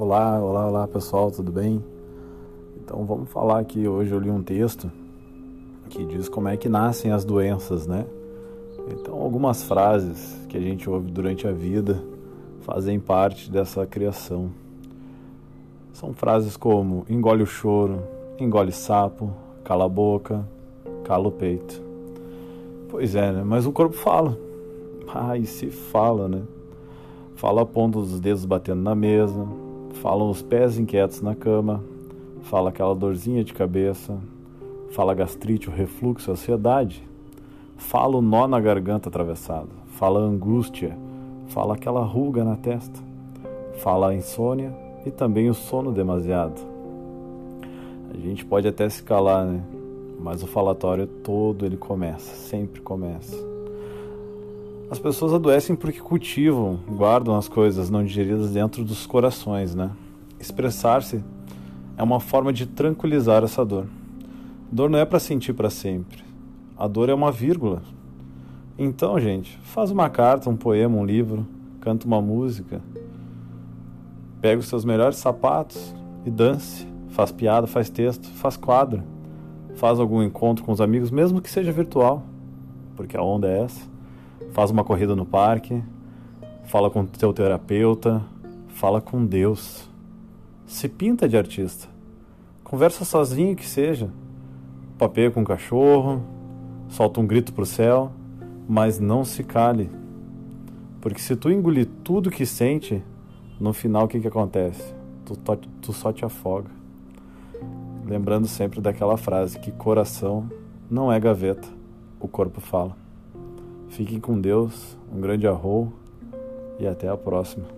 Olá, olá, olá pessoal, tudo bem? Então vamos falar aqui. Hoje eu li um texto que diz como é que nascem as doenças, né? Então, algumas frases que a gente ouve durante a vida fazem parte dessa criação. São frases como engole o choro, engole sapo, cala a boca, cala o peito. Pois é, né? Mas o corpo fala. Ah, e se fala, né? Fala a ponta dos dedos batendo na mesa, falam os pés inquietos na cama, fala aquela dorzinha de cabeça, fala gastrite, o refluxo, a ansiedade, fala o nó na garganta atravessado, fala angústia, fala aquela ruga na testa, fala a insônia e também o sono demasiado. A gente pode até se calar, né? Mas o falatório todo ele começa, sempre começa. As pessoas adoecem porque cultivam, guardam as coisas não digeridas dentro dos corações, né? Expressar-se é uma forma de tranquilizar essa dor. Dor não é para sentir para sempre. A dor é uma vírgula. Então, gente, faz uma carta, um poema, um livro, canta uma música, pega os seus melhores sapatos e dance, faz piada, faz texto, faz quadro, faz algum encontro com os amigos, mesmo que seja virtual, porque a onda é essa faz uma corrida no parque, fala com teu terapeuta, fala com Deus. Se pinta de artista. Conversa sozinho que seja. Papeia com o cachorro, solta um grito pro céu, mas não se cale. Porque se tu engolir tudo que sente, no final o que, que acontece? Tu, tu só te afoga. Lembrando sempre daquela frase que coração não é gaveta, o corpo fala. Fiquem com Deus, um grande arroz e até a próxima.